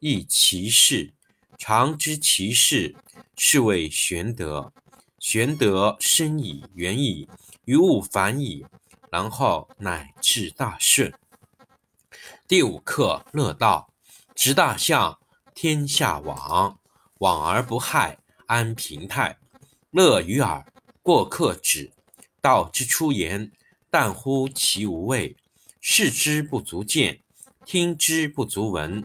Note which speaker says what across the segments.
Speaker 1: 亦其事。常知其事，是谓玄德。玄德深矣，远矣，于物反矣，然后乃至大顺。第五课乐道。执大象，天下往，往而不害，安平泰。乐于耳，过客止。道之出言，淡乎其无味；视之不足见。听之不足闻，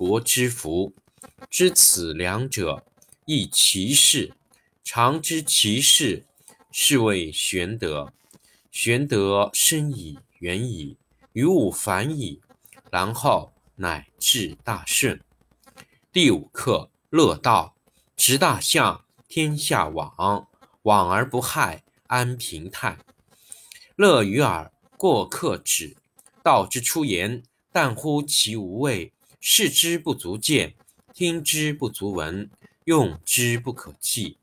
Speaker 1: 国之福，知此两者，亦其事。常知其事，是谓玄德。玄德深矣，远矣，于物反矣，然后乃至大顺。第五课乐道。执大象，天下往，往而不害，安平泰。乐于耳，过客止。道之出言，淡乎其无味。视之不足见，听之不足闻，用之不可计。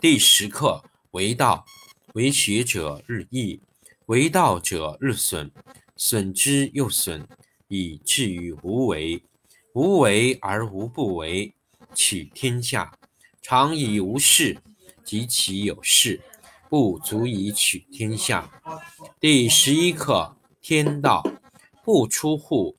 Speaker 1: 第十课为道，为学者日益，为道者日损，损之又损，以至于无为。无为而无不为，取天下常以无事，及其有事，不足以取天下。第十一课天道，不出户。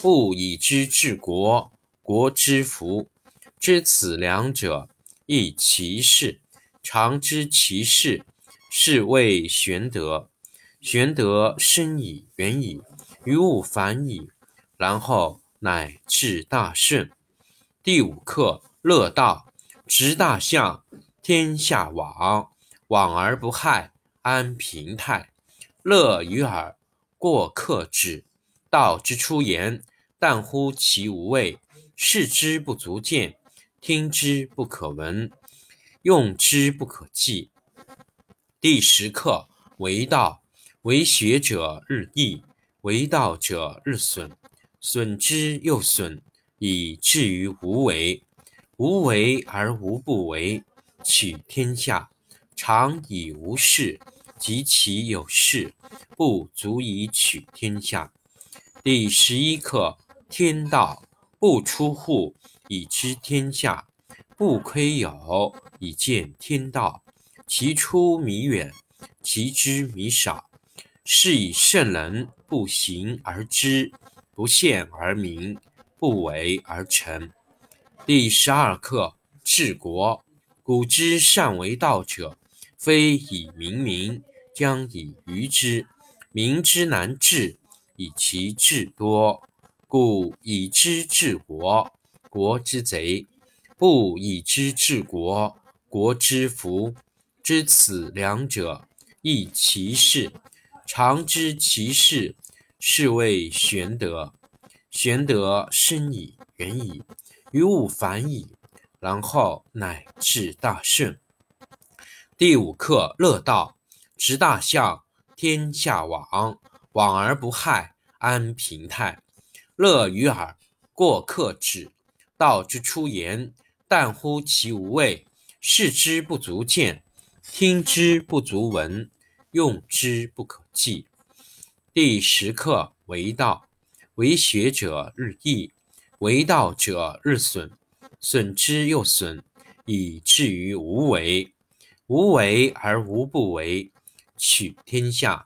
Speaker 1: 不以知治国，国之福。知此两者，亦其事。常知其事，是谓玄德。玄德深矣，远矣，于物反矣，然后乃至大顺。第五课乐道。执大象，天下往，往而不害，安平泰。乐于耳，过客止。道之出言，但乎其无味；视之不足见，听之不可闻，用之不可计。第十课为道，为学者日益，为道者日损，损之又损，以至于无为。无为而无不为，取天下常以无事，及其有事，不足以取天下。第十一课天道，不出户，以知天下；不窥牖，以见天道。其出弥远，其知弥少。是以圣人不行而知，不见而明，不为而成。第十二课治国。古之善为道者，非以明民，将以愚之。民之难治，以其智多。故以知治国，国之贼；不以知治国，国之福。知此两者，亦其事。常知其事，是谓玄德。玄德深矣，远矣，于物反矣，然后乃至大顺。第五课：乐道，执大象，天下往，往而不害，安平泰。乐于耳，过客止。道之出言，淡乎其无味；视之不足见，听之不足闻，用之不可弃。第十课：为道，为学者日益，为道者日损，损之又损，以至于无为。无为而无不为，取天下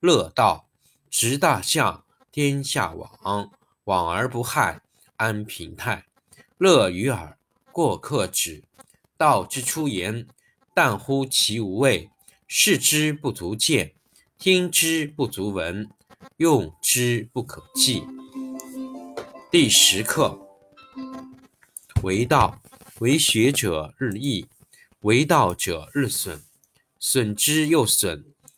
Speaker 1: 乐道，执大象。天下往，往而不害，安平泰。乐于耳，过客止。道之出言，淡乎其无味；视之不足见，听之不足闻，用之不可弃。第十课：为道，为学者日益，为道者日损，损之又损，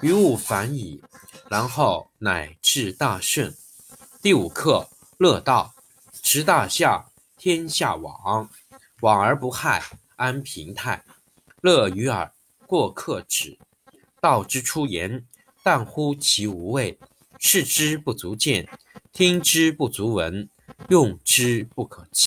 Speaker 1: 于物反矣，然后乃至大顺。第五课：乐道，执大象，天下往，往而不害，安平泰。乐于耳，过客止。道之出言，淡乎其无味；视之不足见，听之不足闻，用之不可弃。